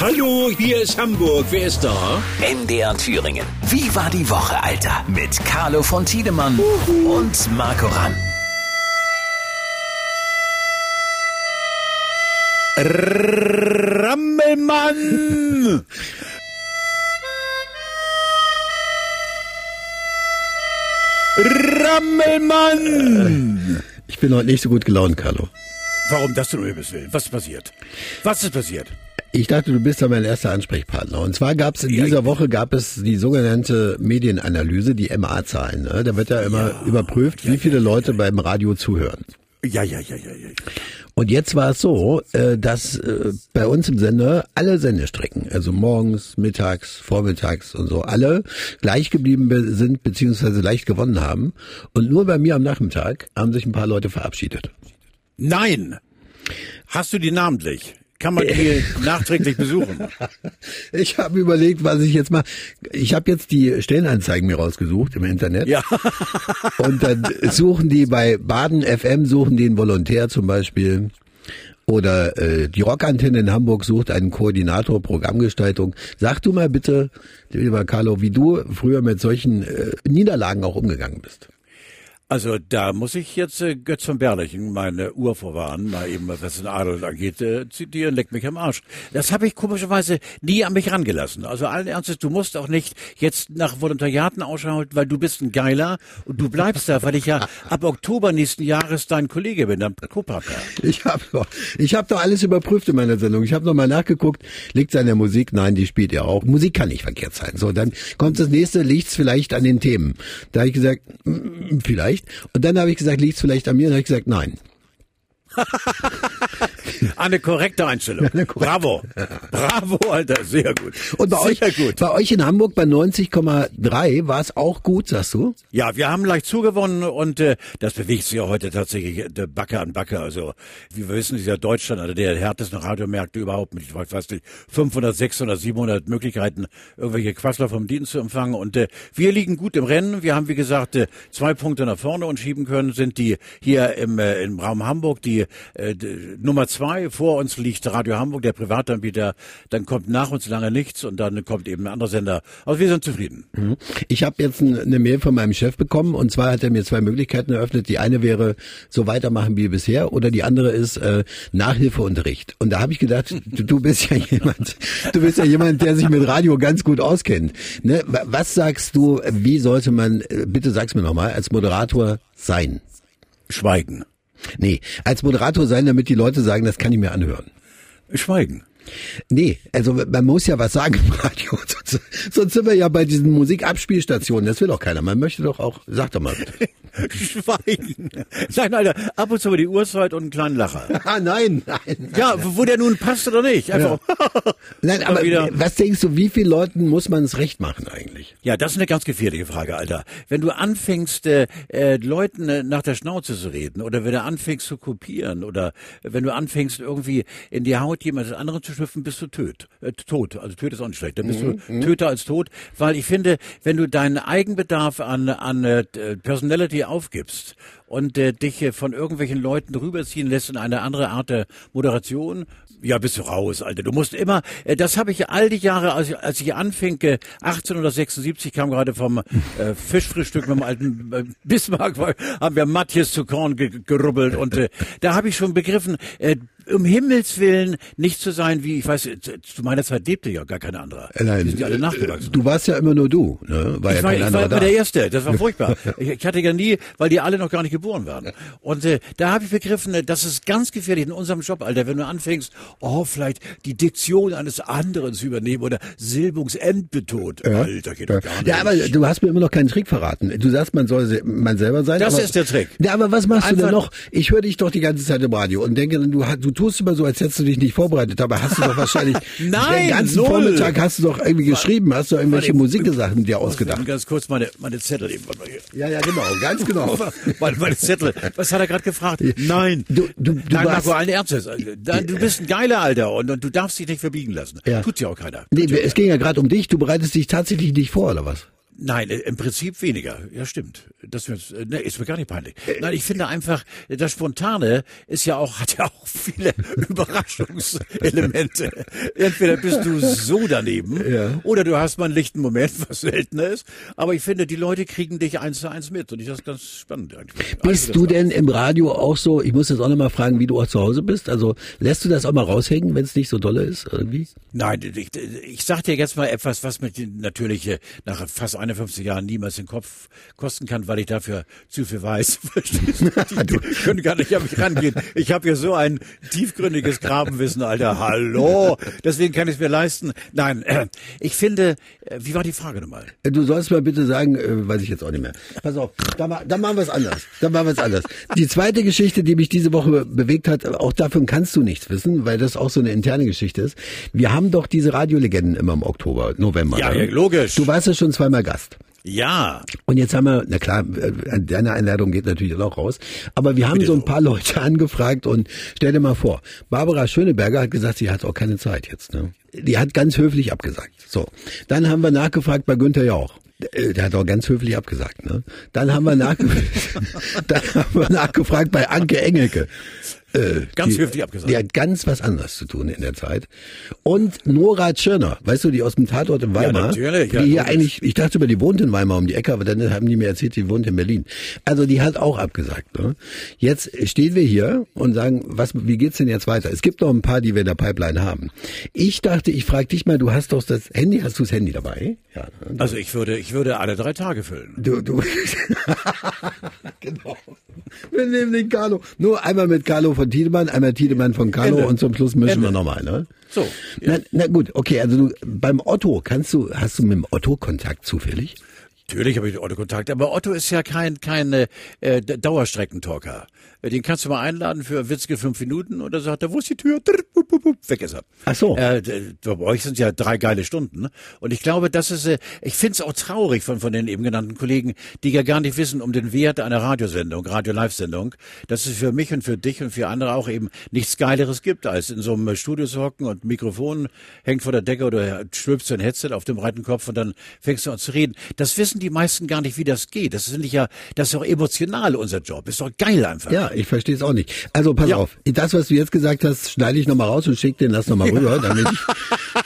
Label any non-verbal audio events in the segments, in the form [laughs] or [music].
Hallo, hier ist Hamburg. Wer ist da? NDR Thüringen. Wie war die Woche, Alter? Mit Carlo von Tiedemann und Marco Ramm. Rammelmann! Rammelmann! Ich bin heute nicht so gut gelaunt, Carlo. Warum das denn um Himmels Willen? Was ist passiert? Was ist passiert? Ich dachte, du bist ja mein erster Ansprechpartner. Und zwar gab es in Ja, dieser Woche gab es die sogenannte Medienanalyse, die MA-Zahlen. Ne? Da wird ja immer überprüft, wie viele Leute beim Radio zuhören. Ja, ja, ja, ja, ja. Und jetzt war es so, äh, dass äh, bei uns im Sender alle Sendestrecken, also morgens, mittags, vormittags und so, alle gleich geblieben be- sind beziehungsweise leicht gewonnen haben. Und nur bei mir am Nachmittag haben sich ein paar Leute verabschiedet. Nein! Hast du die namentlich? Kann man [laughs] nachträglich besuchen? Ich habe überlegt, was ich jetzt mache. Ich habe jetzt die Stellenanzeigen mir rausgesucht im Internet. Ja. [laughs] Und dann suchen die bei Baden FM, suchen die einen Volontär zum Beispiel. Oder äh, die Rockantenne in Hamburg sucht einen Koordinator Programmgestaltung. Sag du mal bitte, lieber Carlo, wie du früher mit solchen äh, Niederlagen auch umgegangen bist. Also da muss ich jetzt äh, Götz von Berlichen, meine Uhr vorwarnen, mal eben, was den Adel angeht, äh, zitieren, leck mich am Arsch. Das habe ich komischerweise nie an mich rangelassen. Also allen Ernstes, du musst auch nicht jetzt nach Volontariaten Ausschau halten, weil du bist ein Geiler und du bleibst da, weil ich ja ab Oktober nächsten Jahres dein Kollege bin, dein Co-Partner. Ich habe doch, ich hab doch alles überprüft in meiner Sendung. Ich habe noch mal nachgeguckt, liegt's an der Musik? Nein, die spielt ja auch. Musik kann nicht verkehrt sein. So, dann kommt das nächste, liegt's vielleicht an den Themen. Da habe ich gesagt, mm, vielleicht. Und dann habe ich gesagt, liegt's vielleicht an mir? Und habe ich gesagt, nein. [laughs] Eine korrekte Einstellung. Bravo. Bravo, Alter, sehr gut. Und bei euch, sehr gut. bei euch in Hamburg bei 90,3 war es auch gut, sagst du? Ja, wir haben leicht zugewonnen und äh, das bewegt sich ja heute tatsächlich äh, Backe an Backe. Also wie wir wissen, ist ja Deutschland einer der härtesten Radiomärkte überhaupt mit, ich weiß nicht, 500, 600, 700 Möglichkeiten, irgendwelche Quassler vom Dienst zu empfangen. Und äh, wir liegen gut im Rennen. Wir haben, wie gesagt, äh, zwei Punkte nach vorne und schieben können, sind die hier im, äh, im Raum Hamburg die äh, Nummer zwei. Vor uns liegt Radio Hamburg, der Privatanbieter. Dann kommt nach uns lange nichts und dann kommt eben ein anderer Sender. Also wir sind zufrieden. Ich habe jetzt ein, eine Mail von meinem Chef bekommen und zwar hat er mir zwei Möglichkeiten eröffnet. Die eine wäre so weitermachen wie bisher oder die andere ist äh, Nachhilfeunterricht. Und da habe ich gedacht, du, du bist ja [laughs] jemand, du bist ja jemand, der sich mit Radio ganz gut auskennt. Ne? Wa- Was sagst du, wie sollte man, äh, bitte sag's mir nochmal, als Moderator sein? Schweigen. Nee, als Moderator sein, damit die Leute sagen, das kann ich mir anhören. Schweigen. Nee, also man muss ja was sagen im Radio. Sonst, [laughs] sonst sind wir ja bei diesen Musikabspielstationen. Das will doch keiner. Man möchte doch auch, sag doch mal bitte. Schweigen. Nein, Alter, ab und zu über die Uhrzeit und einen kleinen Lacher. [laughs] Ah, nein, nein. Ja, wo der nun passt oder nicht. Einfach. [laughs] Nein, Mal aber wieder. was denkst du, wie vielen Leuten muss man es recht machen eigentlich? Ja, das ist eine ganz gefährliche Frage, Alter. Wenn du anfängst, äh, äh, Leuten äh, nach der Schnauze zu reden oder wenn du anfängst zu kopieren oder wenn du anfängst irgendwie in die Haut jemand anderen zu schlüpfen, bist du töt, äh, tot. Also töt ist auch nicht schlecht. Dann bist du Töter als tot, weil ich finde, wenn du deinen Eigenbedarf an an äh, Personality aufgibst und äh, dich äh, von irgendwelchen Leuten rüberziehen lässt in eine andere Art der Moderation, ja, bist du raus, Alter. Du musst immer, äh, das habe ich all die Jahre, als ich, als ich anfing, äh, 1876 kam gerade vom äh, Fischfrühstück mit dem alten äh, Bismarck, haben wir Matthias zu Korn ge gerubbelt und äh, da habe ich schon begriffen, äh, um Himmels Willen nicht zu sein wie, ich weiß, äh, zu meiner Zeit lebte ja gar kein anderer. Äh, Nein, Die sind ja alle nachgewachsen. Du warst ja immer nur du, ne? War ja Ich war, kein ich war immer da. der Erste, das war [laughs] furchtbar. Ich, ich hatte ja nie, weil die alle noch gar nicht geboren waren. Und äh, da habe ich begriffen, äh, das ist ganz gefährlich in unserem Job, Alter, wenn du anfängst, oh, vielleicht die Diktion eines anderen zu übernehmen oder Silbungsendbetont. Alter, geht doch gar nicht. Ja, aber du hast mir immer noch keinen Trick verraten. Du sagst, man soll man selber sein. Das aber, ist der Trick. Ja, aber was machst du Einfach- denn noch? Ich höre dich doch die ganze Zeit im Radio und denke, du, du tust immer so, als hättest du dich nicht vorbereitet, aber hast du doch wahrscheinlich [laughs] Nein, den ganzen null. Vormittag hast du doch irgendwie geschrieben, hast du irgendwelche Musiksachen dir ausgedacht. ganz kurz meine, meine Zettel eben. Mal hier. Ja, ja, genau, ganz genau. [laughs] Meine, meine Zettel. Was hat er gerade gefragt? Nein. Du- du- du Nein, warst- allen Ernstes. Du bist ein geiler Alter und, und du darfst dich nicht verbiegen lassen. Ja. Tut ja auch keiner. Nee, es ging ja gerade um dich. Du bereitest dich tatsächlich nicht vor, oder was? Nein, äh, im Prinzip weniger. Ja, stimmt. Das ist, ne, ist mir gar nicht peinlich. Nein, ich finde einfach, das Spontane ist ja auch, [laughs] hat ja auch viele [laughs] Überraschungselemente. Entweder bist du so daneben Ja. oder du hast mal einen lichten Moment, was seltener ist. Aber ich finde, die Leute kriegen dich eins zu eins mit und ich das ganz spannend eigentlich. Bist Also, du das- denn im Radio auch so, ich muss jetzt auch nochmal fragen, wie du auch zu Hause bist? Also lässt du das auch mal raushängen, wenn es nicht so dolle ist irgendwie? Nein, ich, ich sag dir jetzt mal etwas, was mir natürlich äh, nach fast 51 Jahren niemals den Kopf kosten kann, weil ich dafür zu viel weiß. [laughs] Die [laughs] können gar nicht an mich rangehen. Ich habe ja so ein tiefgründiges Grabenwissen, Alter. Hallo. Deswegen kann ich es mir leisten. Nein, äh, ich finde, äh, wie war die Frage nochmal? Äh, Du sollst mal bitte sagen, weiß ich jetzt auch nicht mehr. Pass auf, da, ma- da machen wir es anders. Da machen wir es anders. Die zweite Geschichte, die mich diese Woche bewegt hat, auch davon kannst du nichts wissen, weil das auch so eine interne Geschichte ist. Wir haben doch diese Radiolegenden immer im Oktober, November. Ja, ne? ja, logisch. Du warst ja schon zweimal Gast. Ja. Und jetzt haben wir, na klar, äh, deine Einladung geht natürlich auch raus, aber wir haben so ein paar Leute [laughs] angefragt und stell dir mal vor, Barbara Schöneberger hat gesagt, sie hat auch keine Zeit jetzt. Ne? Die hat ganz höflich abgesagt. So, dann haben wir nachgefragt bei Günther Jauch. Äh, Der hat auch ganz höflich abgesagt. Ne? Dann haben wir [laughs] dann haben wir nachgefragt bei Anke Engelke. Äh, Ganz die, höflich abgesagt. Die hat ganz was anderes zu tun in der Zeit. Und Nora Tschirner, weißt du, die aus dem Tatort in Weimar, natürlich, ja, die hier logisch. eigentlich, ich dachte über die wohnt in Weimar um die Ecke, aber dann haben die mir erzählt, die wohnt in Berlin. Also die hat auch abgesagt. Ne? Jetzt stehen wir hier und sagen, was, wie geht's denn jetzt weiter? Es gibt noch ein paar, die wir in der Pipeline haben. Ich dachte, ich frage dich mal, du hast doch das Handy, hast du das Handy dabei? Ja. ne? Also ich würde, ich würde alle drei Tage füllen. Du, du. [laughs] genau. Wir nehmen den Carlo. Nur einmal mit Carlo von Tiedemann, einmal Tiedemann von Carlo Ende. und zum Schluss mischen Ende. wir nochmal, ne? So, ja. Na, na gut, okay, also du, beim Otto, kannst du, hast du mit dem Otto Kontakt zufällig? Natürlich habe ich mit Otto Kontakt, aber Otto ist ja kein kein äh, Dauerstreckentalker. Den kannst du mal einladen für witzige fünf Minuten und dann sagt er, wo ist die Tür? Weg ist er. Ach so. Äh, bei euch sind ja drei geile Stunden. Und ich glaube, das ist, äh, ich finde es auch traurig von von den eben genannten Kollegen, die ja gar nicht wissen um den Wert einer Radiosendung, Radio-Live-Sendung, dass es für mich und für dich und für andere auch eben nichts Geileres gibt, als in so einem Studio zu hocken und Mikrofon hängt vor der Decke oder stülpst ein Headset auf dem breiten Kopf und dann fängst du an zu reden. Das wissen die meisten gar nicht, wie das geht. Das ist nicht ja, das ist doch emotional unser Job. Ist doch geil einfach. Ja, ich verstehe es auch nicht. Also pass Ja. auf, das, was du jetzt gesagt hast, schneide ich nochmal raus und schick den das nochmal rüber, damit ich,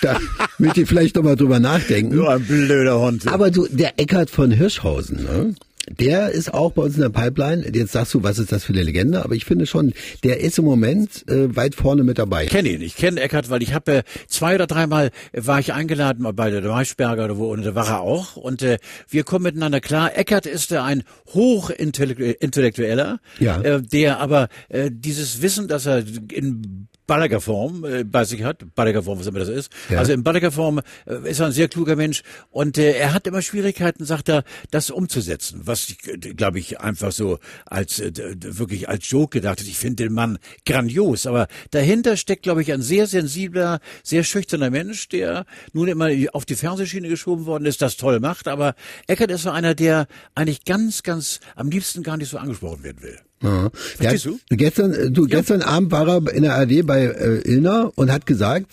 damit die vielleicht nochmal drüber nachdenken. So ein blöder Hund. Aber du, der Eckart von Hirschhausen, ne? Der ist auch bei uns in der Pipeline. Jetzt sagst du, was ist das für eine Legende? Aber ich finde schon, der ist im Moment äh, weit vorne mit dabei. Ich kenne ihn, ich kenne Eckart, weil ich habe äh, zwei oder dreimal äh, war ich eingeladen bei der Maischberger oder wo und da war er auch und äh, wir kommen miteinander klar. Eckart ist äh, ein hochintellektueller, Ja. äh, der aber äh, dieses Wissen, dass er in balliger Form äh, bei sich hat, balliger Form, was immer das ist. Ja. Also in balliger Form äh, ist er ein sehr kluger Mensch und äh, er hat immer Schwierigkeiten, sagt er, das umzusetzen, was ich, glaube ich, einfach so als äh, wirklich als Joke gedacht hat. Ich finde den Mann grandios, aber dahinter steckt, glaube ich, ein sehr sensibler, sehr schüchterner Mensch, der nun immer auf die Fernsehschiene geschoben worden ist, das toll macht, aber Eckert ist so einer, der eigentlich ganz, ganz am liebsten gar nicht so angesprochen werden will. Ja. Verstehst du? hat- Gestern, äh, du, gestern Abend war er in der ARD bei äh, Illner und hat gesagt,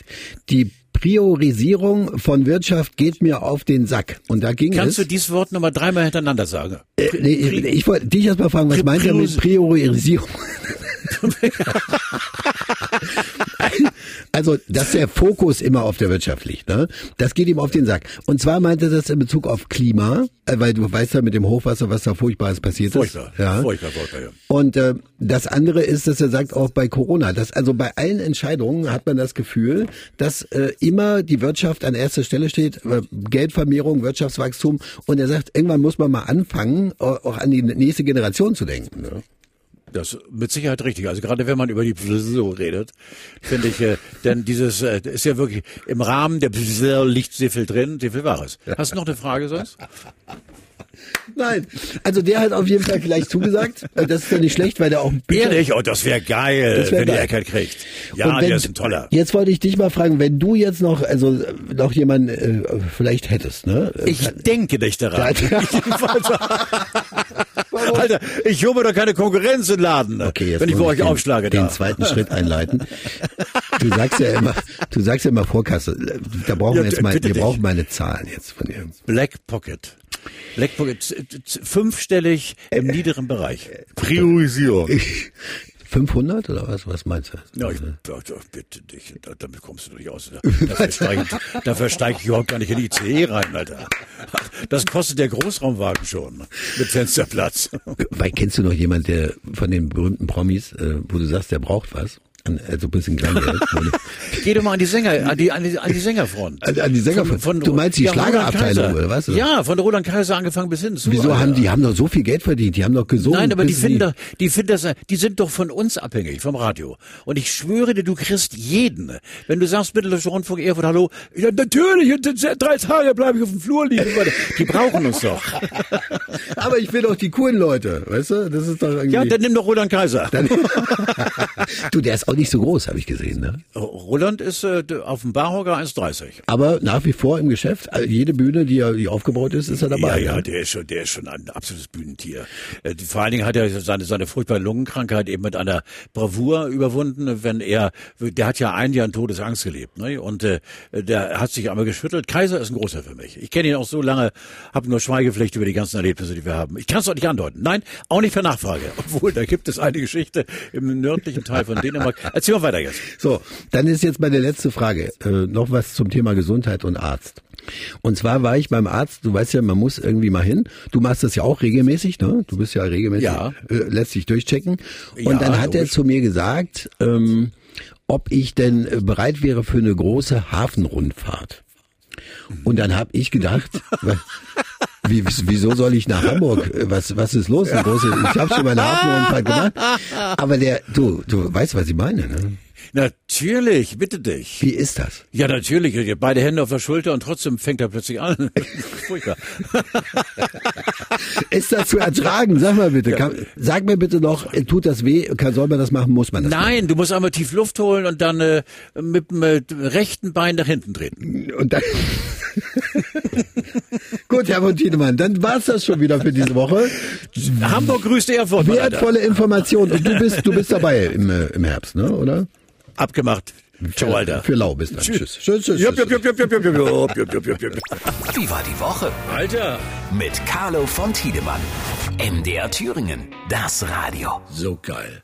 die Priorisierung von Wirtschaft geht mir auf den Sack. Und da ging Kannst du es. dieses Wort nochmal dreimal hintereinander sagen? äh, nee, ich, ich wollte dich erst mal fragen, was Pri- meint er mit Priorisierung? [laughs] [laughs] Also, dass der Fokus immer auf der Wirtschaft liegt, ne? Das geht ihm auf den Sack. Und zwar meinte er das in Bezug auf Klima, äh, weil du weißt ja mit dem Hochwasser, was da Furchtbares passiert Furchtbar, ist. Ja. furchtbar, furchtbar, ja. Und äh, das andere ist, dass er sagt, auch bei Corona, dass also bei allen Entscheidungen hat man das Gefühl, dass äh, immer die Wirtschaft an erster Stelle steht, äh, Geldvermehrung, Wirtschaftswachstum. Und er sagt, irgendwann muss man mal anfangen, auch an die nächste Generation zu denken. Ne? Das ist mit Sicherheit richtig. Also gerade wenn man über die so redet, finde ich, äh, denn dieses äh, ist ja wirklich im Rahmen der liegt sehr viel drin, sehr viel Wahres. Hast du noch eine Frage sonst? Nein, also der hat auf jeden Fall vielleicht zugesagt. Äh, Das ist ja nicht schlecht, weil der auch ein Bücher- Ehrlich? Oh, das wäre geil, Das wär wenn die geil. Eckert kriegt. Ja, wenn- der ist ein toller. Jetzt wollte ich dich mal fragen, wenn du jetzt noch, also noch jemanden äh, vielleicht hättest, ne? Ich denke nicht daran. Ja. Alter, ich hole mir doch keine Konkurrenz im Laden, Okay, jetzt wenn ich für euch den, aufschlage. den da. zweiten Schritt einleiten. [laughs] Du sagst ja immer, du sagst ja immer Vorkasse. Da brauchen Ja, wir jetzt mal, wir dich. brauchen mal eine Zahl jetzt von dir. Black Pocket. Z- z- fünfstellig im niederen Bereich. Priorisierung. [laughs] 500 oder was? Was meinst du? Ja, ich, ja, ja, bitte dich, da, damit kommst du doch nicht aus. Dafür steige ich, dafür steig ich überhaupt gar nicht in die ICE rein, Alter. Das kostet der Großraumwagen schon mit Fensterplatz. Weil kennst du noch jemand, der von den berühmten Promis, äh, wo du sagst, der braucht was? An, also ein bisschen Kleingeld. [laughs] Geh doch mal an die Sänger, an die, an die, an die Sängerfront. An- an die Sängerfront. Du meinst die ja, Schlagerabteilung, oder was? Ja, von Roland Kaiser angefangen bis hin zu. Wieso Alter. haben die haben doch so viel Geld verdient? Die haben doch gesungen. Nein, aber die finden, die finden das, die sind doch von uns abhängig, vom Radio. Und ich schwöre dir, du kriegst jeden. Wenn du sagst, Mitteldeutscher Rundfunk Erfurt, hallo, ja, natürlich, und drei Tage bleibe ich auf dem Flur liegen. Die brauchen uns doch. [laughs] Aber ich will doch die coolen Leute, weißt du? Das ist doch irgendwie. Ja, dann nimm doch Roland Kaiser. [laughs] du, der ist auch nicht so groß, habe ich gesehen, ne? Roland ist äh, auf dem Barhocker 1,30. Aber nach wie vor im Geschäft, also jede Bühne, die, die aufgebaut ist, ist er Ja, dabei. ja, ne? der ist schon, der ist schon ein absolutes Bühnentier. Äh, Vor allen Dingen hat er seine, seine furchtbare Lungenkrankheit eben mit einer Bravour überwunden, wenn er, der hat ja ein Jahr in Todesangst gelebt, ne? Und äh, der hat sich einmal geschüttelt. Kaiser ist ein großer für mich. Ich kenne ihn auch so lange, habe nur Schweigepflicht über die ganzen Erlebnisse, die wir haben. Ich kann es doch nicht andeuten. Nein, auch nicht für Nachfrage. [laughs] Obwohl, da gibt es eine Geschichte im nördlichen Teil von Dänemark. Erzähl mal weiter jetzt. So, dann ist jetzt meine letzte Frage. Äh, noch was zum Thema Gesundheit und Arzt. Und zwar war ich beim Arzt, du weißt ja, man muss irgendwie mal hin. Du machst das ja auch regelmäßig, ne? Du bist ja regelmäßig, Ja. äh, lässt dich durchchecken. Und Ja, dann hat er logisch. zu mir gesagt, ähm, ob ich denn äh, bereit wäre für eine große Hafenrundfahrt. Und dann habe ich gedacht, [laughs] wie, wieso soll ich nach Hamburg? Was, was ist los? Eine große, ich habe schon mal eine Hafenrundfahrt gemacht. Aber der, du, du weißt, was ich meine, ne? Natürlich, bitte dich. Wie ist das? Ja, natürlich. Beide Hände auf der Schulter und trotzdem fängt er plötzlich an. [laughs] Furchtbar. [laughs] Ist das zu ertragen? Sag mal bitte. Kann, sag mir bitte noch, tut das weh? Kann, soll man das machen? Muss man das Nein, du musst einmal tief Luft holen und dann äh, mit dem äh, rechten Bein nach hinten treten. machen? Und dann [laughs] Herr von Tiedemann, dann war's das schon wieder für diese Woche. Hamburg grüßt Erfurt. Wertvolle Informationen. Und du bist, du bist dabei im, äh, im Herbst, ne? Oder? Abgemacht. Ciao, Alter. Für Lau bis dann. Tschüss. Tschüss, tschüss, Jupp, tschüss. jupp, jupp, jupp, jupp, jupp, jupp, jupp, jupp, jupp, jupp. Wie war die Woche? Alter. Mit Carlo von Tiedemann. MDR Thüringen. Das Radio. So geil.